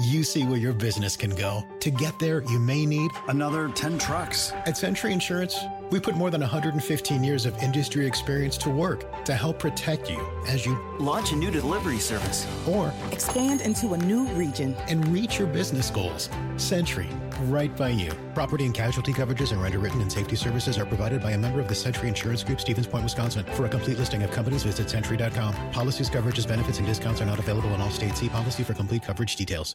you see where your business can go. To get there, you may need another 10 trucks. At Century Insurance, we put more than 115 years of industry experience to work to help protect you as you launch a new delivery service or expand into a new region and reach your business goals. Century, right by you. Property and casualty coverages and underwritten and safety services are provided by a member of the Century Insurance Group, Stevens Point, Wisconsin. For a complete listing of companies, visit century.com. Policies, coverages, benefits, and discounts are not available in all states. See policy for complete coverage details.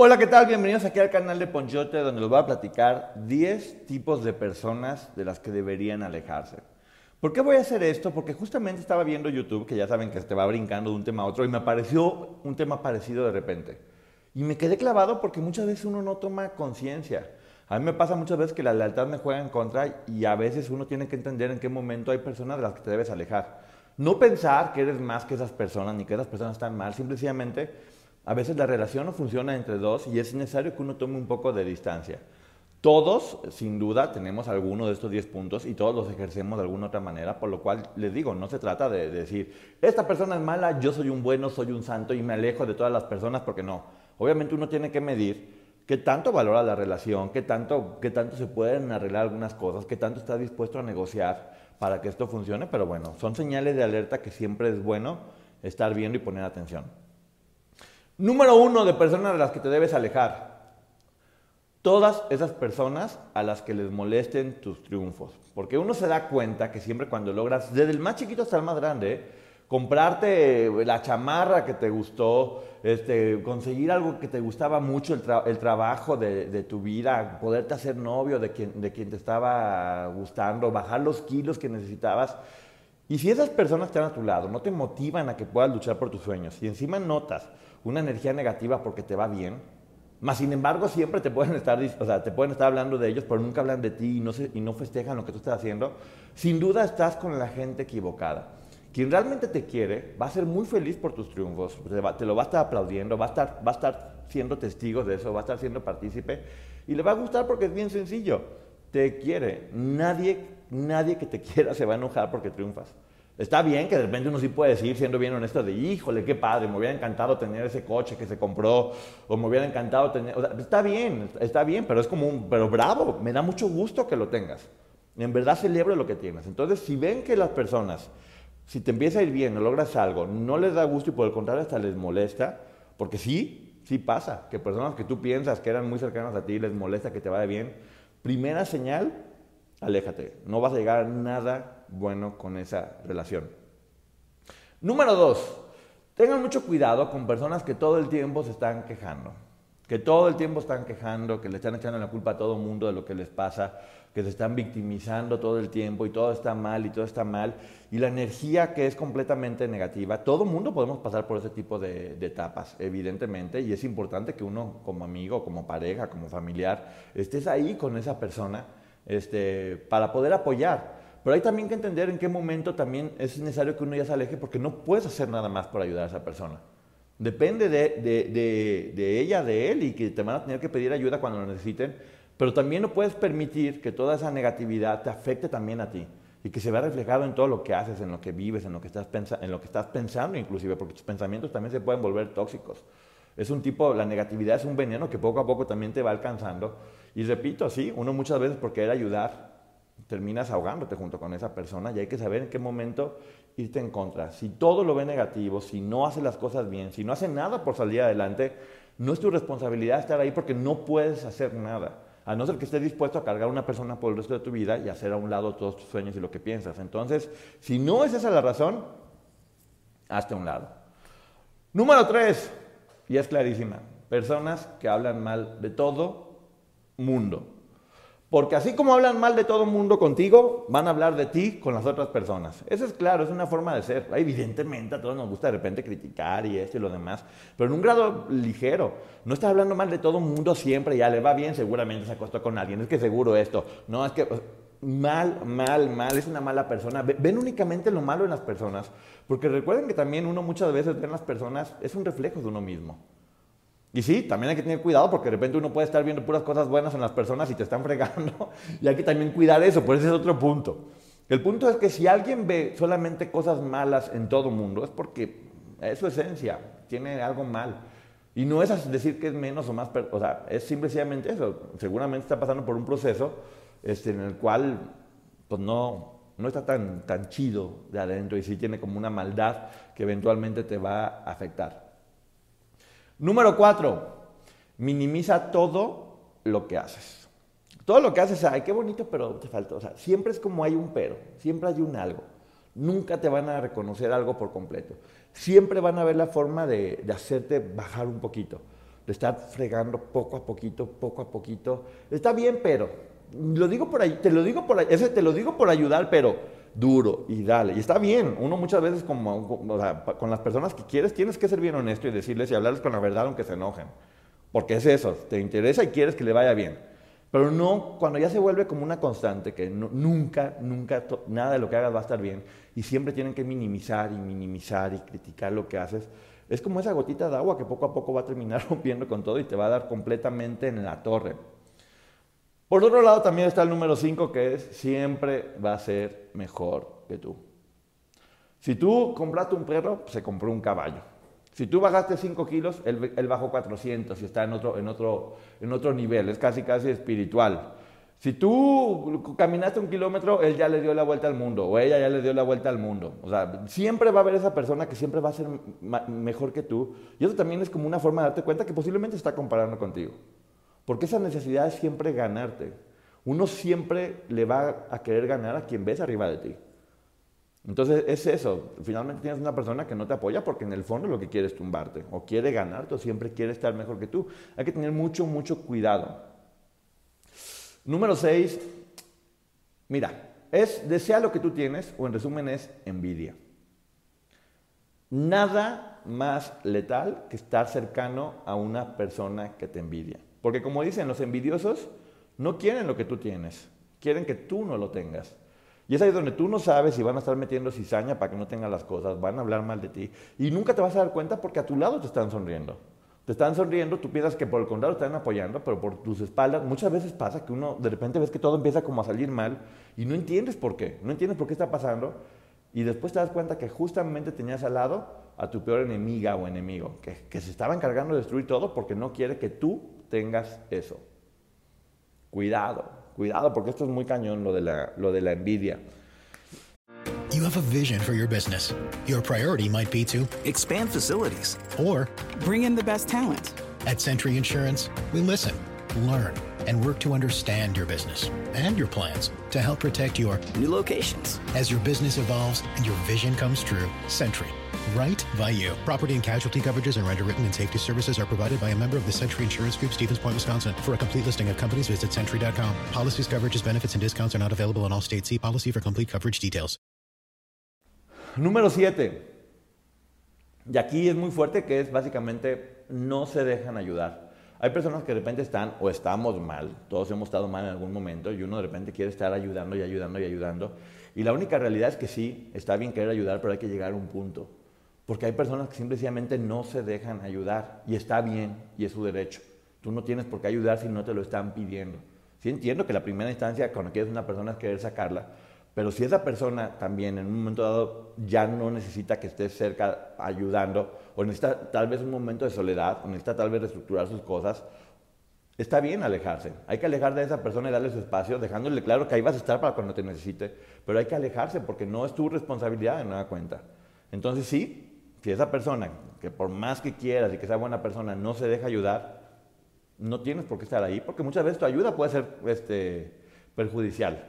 Hola, ¿qué tal? Bienvenidos aquí al canal de Ponchote, donde les voy a platicar 10 tipos de personas de las que deberían alejarse. ¿Por qué voy a hacer esto? Porque justamente estaba viendo YouTube, que ya saben que se va brincando de un tema a otro, y me apareció un tema parecido de repente. Y me quedé clavado porque muchas veces uno no toma conciencia. A mí me pasa muchas veces que la lealtad me juega en contra y a veces uno tiene que entender en qué momento hay personas de las que te debes alejar. No pensar que eres más que esas personas ni que esas personas están mal, simplemente a veces la relación no funciona entre dos y es necesario que uno tome un poco de distancia. Todos, sin duda, tenemos alguno de estos 10 puntos y todos los ejercemos de alguna otra manera, por lo cual les digo, no se trata de, decir, esta persona es mala, yo soy un bueno, soy un santo y me alejo de todas las personas, porque no. Obviamente uno tiene que medir qué tanto valora la relación, qué tanto, qué tanto se pueden arreglar algunas cosas, qué tanto está dispuesto a negociar para que esto funcione, pero bueno, son señales de alerta que siempre es bueno estar viendo y poner atención. Número uno de personas de las que te debes alejar. Todas esas personas a las que les molesten tus triunfos. Porque uno se da cuenta que siempre cuando logras, desde el más chiquito hasta el más grande, comprarte la chamarra que te gustó, este, conseguir algo que te gustaba mucho, el, trabajo de, tu vida, poderte hacer novio de quien te estaba gustando, bajar los kilos que necesitabas. Y si esas personas están a tu lado, no te motivan a que puedas luchar por tus sueños, y encima notas una energía negativa porque te va bien, más sin embargo siempre te pueden estar, o sea, te pueden estar hablando de ellos, pero nunca hablan de ti y no, y no festejan lo que tú estás haciendo, sin duda estás con la gente equivocada. Quien realmente te quiere va a ser muy feliz por tus triunfos, te, lo va a estar aplaudiendo, va a estar, va a estar siendo testigo de eso, va a estar siendo partícipe y le va a gustar porque es bien sencillo. Te quiere. Nadie, nadie que te quiera se va a enojar porque triunfas. Está bien que de repente uno sí puede decir, siendo bien honesto, de híjole, qué padre, me hubiera encantado tener ese coche que se compró, o me hubiera encantado tener. O está bien, está bien, pero es como un. Pero bravo, me da mucho gusto que lo tengas. En verdad celebro lo que tienes. Entonces, si ven que las personas, si te empieza a ir bien o logras algo, no les da gusto y por el contrario hasta les molesta, porque sí, sí pasa, que personas que tú piensas que eran muy cercanas a ti les molesta que te vaya bien, primera señal, aléjate. No vas a llegar a nada bueno con esa relación. Número dos, tengan mucho cuidado con personas que todo el tiempo se están quejando, que todo el tiempo están quejando, que le están echando la culpa a todo mundo de lo que les pasa, que se están victimizando todo el tiempo y todo está mal y todo está mal, y la energía que es completamente negativa, todo mundo podemos pasar por ese tipo de, de, etapas, evidentemente, y es importante que uno como amigo, como pareja, como familiar, estés ahí con esa persona este, para poder apoyar. Pero hay también que entender en qué momento también es necesario que uno ya se aleje porque no puedes hacer nada más por ayudar a esa persona. Depende de, ella, de él y que te van a tener que pedir ayuda cuando lo necesiten, pero también no puedes permitir que toda esa negatividad te afecte también a ti y que se vea reflejado en todo lo que haces, en lo que vives, en lo que estás, en lo que estás pensando inclusive, porque tus pensamientos también se pueden volver tóxicos. Es un tipo, la negatividad es un veneno que poco a poco también te va alcanzando. Y repito, sí, uno muchas veces por querer ayudar terminas ahogándote junto con esa persona y hay que saber en qué momento irte en contra. Si todo lo ve negativo, si no hace las cosas bien, si no hace nada por salir adelante, no es tu responsabilidad estar ahí porque no puedes hacer nada. A no ser que estés dispuesto a cargar a una persona por el resto de tu vida y hacer a un lado todos tus sueños y lo que piensas. Entonces, si no es esa la razón, hazte a un lado. Número tres, y es clarísima, personas que hablan mal de todo mundo. Porque así como hablan mal de todo el mundo contigo, van a hablar de ti con las otras personas. Eso es claro, es una forma de ser. Evidentemente a todos nos gusta de repente criticar y esto y lo demás, pero en un grado ligero. No estás hablando mal de todo el mundo siempre, ya le va bien, seguramente se acostó con alguien, es que seguro esto. No, es que mal, mal, mal, es una mala persona. Ven únicamente lo malo en las personas, porque recuerden que también uno muchas veces ve en las personas, es un reflejo de uno mismo. Y sí, también hay que tener cuidado porque de repente uno puede estar viendo puras cosas buenas en las personas y te están fregando. y hay que también cuidar eso, por ese es otro punto. El punto es que si alguien ve solamente cosas malas en todo mundo, es porque es su esencia, tiene algo mal. Y no es decir que es menos o más, o sea, es simplemente eso. Seguramente está pasando por un proceso este, en el cual pues no, no está tan, tan chido de adentro y sí tiene como una maldad que eventualmente te va a afectar. Número cuatro, minimiza todo lo que haces. Todo lo que haces, ay, qué bonito, pero te falta. O sea, siempre es como hay un pero, siempre hay un algo. Nunca te van a reconocer algo por completo. Siempre van a ver la forma de, hacerte bajar un poquito, de estar fregando poco a poquito, poco a poquito. Está bien, pero, lo digo por ahí, te lo digo por ese te lo digo por ayudar, pero duro y dale. Y está bien, uno muchas veces con las personas que quieres tienes que ser bien honesto y decirles y hablarles con la verdad aunque se enojen. Porque es eso, te interesa y quieres que le vaya bien. Pero no cuando ya se vuelve como una constante, que nunca, nunca, nada de lo que hagas va a estar bien y siempre tienen que minimizar y minimizar y criticar lo que haces. Es como esa gotita de agua que poco a poco va a terminar rompiendo con todo y te va a dar completamente en la torre. Por otro lado, también está el número 5, que es siempre va a ser mejor que tú. Si tú compraste un perro, se compró un caballo. Si tú bajaste 5 kilos, él, bajó 400 y está en otro, en, otro, en otro nivel, es casi casi espiritual. Si tú caminaste un kilómetro, él ya le dio la vuelta al mundo o ella ya le dio la vuelta al mundo. O sea, siempre va a haber esa persona que siempre va a ser mejor que tú. Y eso también es como una forma de darte cuenta que posiblemente está comparando contigo. Porque esa necesidad es siempre ganarte. Uno siempre le va a querer ganar a quien ves arriba de ti. Entonces es eso. Finalmente tienes una persona que no te apoya porque en el fondo lo que quiere es tumbarte o quiere ganarte o siempre quiere estar mejor que tú. Hay que tener mucho, mucho cuidado. Número 6. Mira, es desea lo que tú tienes o en resumen es envidia. Nada más letal que estar cercano a una persona que te envidia. Porque como dicen, los envidiosos no quieren lo que tú tienes, quieren que tú no lo tengas. Y es ahí donde tú no sabes si van a estar metiendo cizaña para que no tengan las cosas, van a hablar mal de ti. Y nunca te vas a dar cuenta porque a tu lado te están sonriendo. Te están sonriendo, tú piensas que por el contrario te están apoyando, pero por tus espaldas muchas veces pasa que uno de repente ves que todo empieza como a salir mal y no entiendes por qué, no entiendes por qué está pasando y después te das cuenta que justamente tenías al lado a tu peor enemiga o enemigo, que, que se estaba encargando de destruir todo porque no quiere que tú tengas eso. Cuidado, cuidado, porque esto es muy cañón lo de la, lo de la envidia. You have a vision for your business. Your priority might be to expand facilities or bring in the best talent. At Century Insurance, we listen, learn, and work to understand your business and your plans to help protect your new locations. As your business evolves and your vision comes true, Century right by you. Property and casualty coverages and underwritten and safety services are provided by a member of the Century Insurance Group, Stevens Point, Wisconsin. For a complete listing of companies, visit century.com. Policies, coverages, benefits, and discounts are not available in all states. See policy for complete coverage details. Número 7. Y aquí es muy fuerte que es básicamente no se dejan ayudar. Hay personas que de repente están o estamos mal, todos hemos estado mal en algún momento y uno de repente quiere estar ayudando y ayudando y ayudando. Y la única realidad es que sí, está bien querer ayudar, pero hay que llegar a un punto. Porque hay personas que simplemente no se dejan ayudar y está bien y es su derecho. Tú no tienes por qué ayudar si no te lo están pidiendo. Sí entiendo que la primera instancia cuando quieres una persona es querer sacarla, pero si esa persona también en un momento dado ya no necesita que estés cerca ayudando, o necesita tal vez un momento de soledad, o necesita tal vez reestructurar sus cosas, está bien alejarse. Hay que alejar de esa persona y darle su espacio, dejándole claro que ahí vas a estar para cuando te necesite, pero hay que alejarse porque no es tu responsabilidad de nada cuenta. Entonces sí, si esa persona, que por más que quieras y que sea buena persona, no se deja ayudar, no tienes por qué estar ahí, porque muchas veces tu ayuda puede ser este, perjudicial.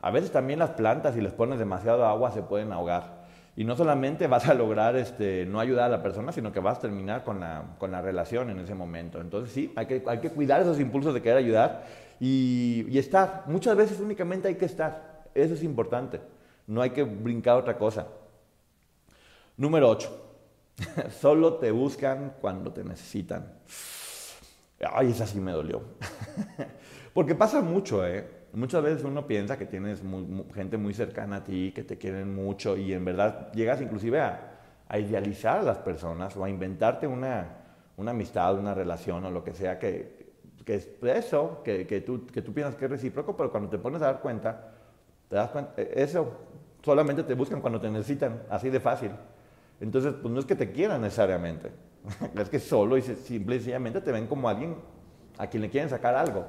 A veces también las plantas, si les pones demasiado agua, se pueden ahogar. Y no solamente vas a lograr este, no ayudar a la persona, sino que vas a terminar con la, con la relación en ese momento. Entonces sí, hay que, hay que cuidar esos impulsos de querer ayudar y, y estar. Muchas veces únicamente hay que estar. Eso es importante. No hay que brincar otra cosa. Número 8. Solo te buscan cuando te necesitan. Ay, esa sí me dolió. Porque pasa mucho, ¿eh? Muchas veces uno piensa que tienes gente muy cercana a ti, que te quieren mucho y en verdad llegas inclusive a, idealizar a las personas o a inventarte una, amistad, una relación o lo que sea que, es eso, que, tú, que tú piensas que es recíproco, pero cuando te pones a dar cuenta, cuenta, e, eso solamente te buscan cuando te necesitan, así de fácil. Entonces, pues no es que te quieran necesariamente, es que solo y simple y sencillamente te ven como alguien a quien le quieren sacar algo.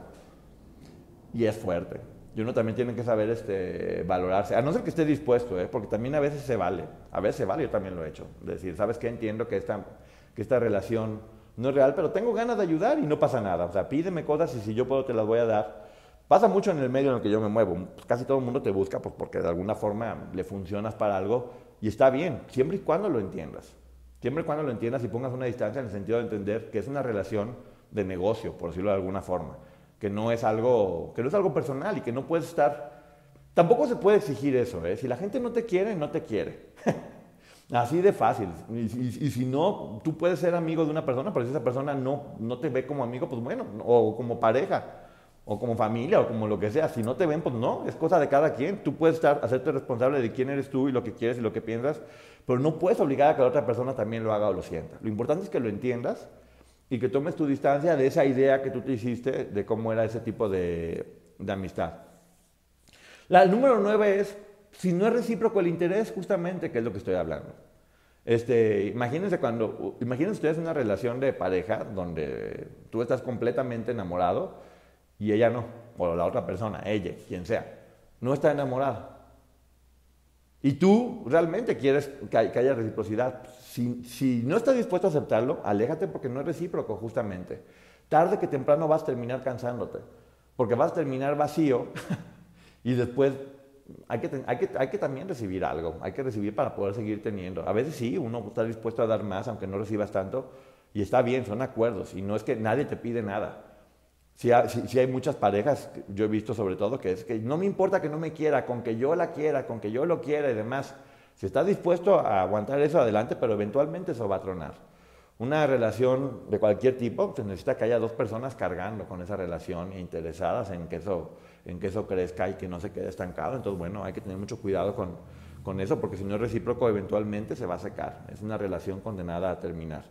Y es fuerte. Y uno también tiene que saber este, valorarse, a no ser que esté dispuesto, ¿eh? porque también a veces se vale, a veces se vale, yo también lo he hecho. Decir, ¿sabes qué? Entiendo que esta, que esta relación no es real, pero tengo ganas de ayudar y no pasa nada. O sea, pídeme cosas y si yo puedo te las voy a dar. Pasa mucho en el medio en el que yo me muevo. Casi todo el mundo te busca pues, porque de alguna forma le funcionas para algo y está bien, siempre y cuando lo entiendas. Siempre y cuando lo entiendas y pongas una distancia en el sentido de entender que es una relación de negocio, por decirlo de alguna forma, que no es algo, que no es algo personal y que no puedes estar... Tampoco se puede exigir eso, ¿eh? Si la gente no te quiere, no te quiere. Así de fácil. Y, si no, tú puedes ser amigo de una persona, pero si esa persona no, no te ve como amigo, pues bueno, o como pareja, o como familia, o como lo que sea. Si no te ven, pues no, es cosa de cada quien. Tú puedes estar, hacerte responsable de quién eres tú y lo que quieres y lo que piensas, pero no puedes obligar a que la otra persona también lo haga o lo sienta. Lo importante es que lo entiendas y que tomes tu distancia de esa idea que tú te hiciste de cómo era ese tipo de, de amistad. La, número nueve es, si no es recíproco el interés, justamente, que es lo que estoy hablando. Este, imagínense cuando, imagínense ustedes una relación de pareja donde tú estás completamente enamorado y ella no, o la otra persona, ella, quien sea, no está enamorada. Y tú realmente quieres que, haya reciprocidad. Si, no estás dispuesto a aceptarlo, aléjate porque no es recíproco justamente. Tarde que temprano vas a terminar cansándote, porque vas a terminar vacío y después hay, que, hay que también recibir algo, hay que recibir para poder seguir teniendo. A veces sí, uno está dispuesto a dar más aunque no recibas tanto y está bien, son acuerdos y no es que nadie te pide nada. Si hay, muchas parejas, yo he visto sobre todo, que es que no me importa que no me quiera, con que yo la quiera, con que yo lo quiera y demás. Si está dispuesto a aguantar eso adelante, pero eventualmente eso va a tronar. Una relación de cualquier tipo, se necesita que haya dos personas cargando con esa relación e interesadas en que eso, en que eso crezca y que no se quede estancado. Entonces, bueno, hay que tener mucho cuidado con eso, porque si no es recíproco, eventualmente se va a secar. Es una relación condenada a terminar.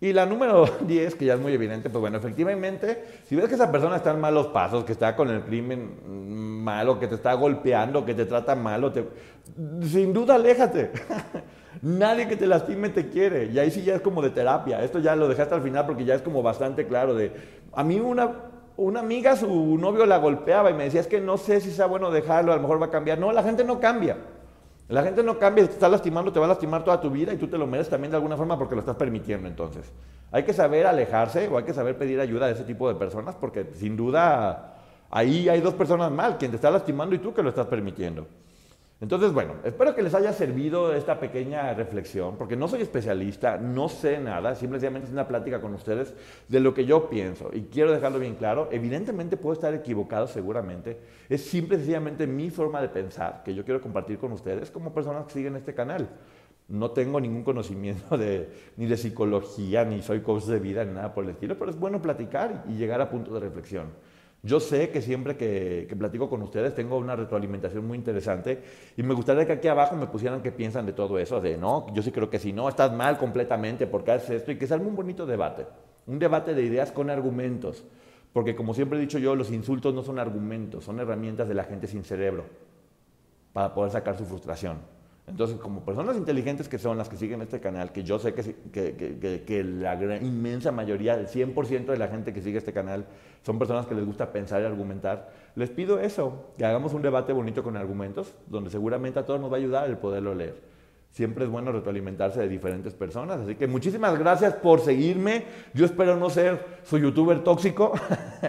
Y la número 10, que ya es muy evidente, pues bueno, efectivamente, si ves que esa persona está en malos pasos, que está con el crimen malo, que te está golpeando, que te trata malo, te... sin duda aléjate. Nadie que te lastime te quiere. Y ahí sí ya es como de terapia. Esto ya lo dejaste al final porque ya es como bastante claro de... A mí una, una amiga, su novio la golpeaba y me decía, es que no sé si sea bueno dejarlo, a lo mejor va a cambiar. No, la gente no cambia. La gente no cambia, te está lastimando, te va a lastimar toda tu vida y tú te lo mereces también de alguna forma porque lo estás permitiendo entonces. Hay que saber alejarse o hay que saber pedir ayuda a ese tipo de personas porque sin duda ahí hay dos personas mal, quien te está lastimando y tú que lo estás permitiendo. Entonces, bueno, espero que les haya servido esta pequeña reflexión, porque no soy especialista, no sé nada, simplemente es una plática con ustedes de lo que yo pienso. Y quiero dejarlo bien claro, evidentemente puedo estar equivocado seguramente, es simple y sencillamente mi forma de pensar que yo quiero compartir con ustedes como personas que siguen este canal. No tengo ningún conocimiento de, ni de psicología, ni soy coach de vida, ni nada por el estilo, pero es bueno platicar y llegar a puntos de reflexión. Yo sé que siempre que, platico con ustedes tengo una retroalimentación muy interesante y me gustaría que aquí abajo me pusieran qué piensan de todo eso, de no, yo sí creo que si no, estás mal completamente, porque haces esto? Y que salga un bonito debate, un debate de ideas con argumentos, porque como siempre he dicho yo, los insultos no son argumentos, son herramientas de la gente sin cerebro para poder sacar su frustración. Entonces, como personas inteligentes que son las que siguen este canal, que yo sé que, la inmensa mayoría, el 100% de la gente que sigue este canal, son personas que les gusta pensar y argumentar, les pido eso, que hagamos un debate bonito con argumentos, donde seguramente a todos nos va a ayudar el poderlo leer siempre es bueno retroalimentarse de diferentes personas. Así que muchísimas gracias por seguirme. Yo espero no ser su youtuber tóxico.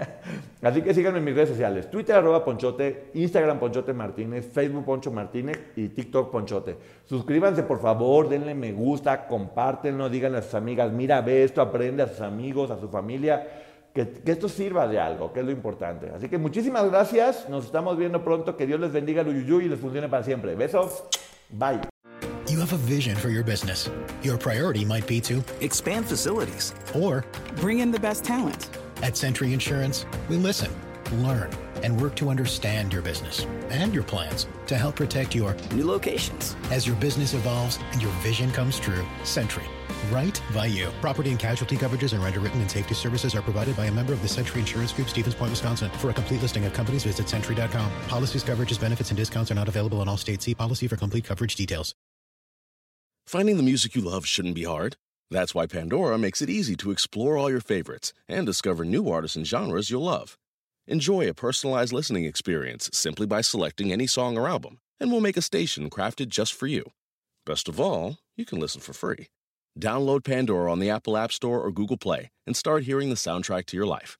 Así que síganme en mis redes sociales. Twitter arroba Ponchote, Instagram Ponchote Martínez, Facebook Poncho Martínez y TikTok Ponchote. Suscríbanse por favor, denle me gusta, compártenlo, díganle a sus amigas, mira, ve esto, aprende a sus amigos, a su familia. que, que esto sirva de algo, que es lo importante. Así que muchísimas gracias, nos estamos viendo pronto, que Dios les bendiga el uyuyuy y les funcione para siempre. Besos, bye. You have a vision for your business. Your priority might be to Expand facilities. or Bring in the best talent. At Century Insurance, we listen, learn, and work to understand your business and your plans to help protect your New locations. as your business evolves and your vision comes true. Century, right by you. Property and casualty coverages and underwritten and safety services are provided by a member of the Century Insurance Group, Stevens Point, Wisconsin. For a complete listing of companies, visit century.com. Policies, coverages, benefits, and discounts are not available in all states. See policy for complete coverage details. Finding the music you love shouldn't be hard. That's why Pandora makes it easy to explore all your favorites and discover new artists and genres you'll love. Enjoy a personalized listening experience simply by selecting any song or album, and we'll make a station crafted just for you. Best of all, you can listen for free. Download Pandora on the Apple App Store or Google Play and start hearing the soundtrack to your life.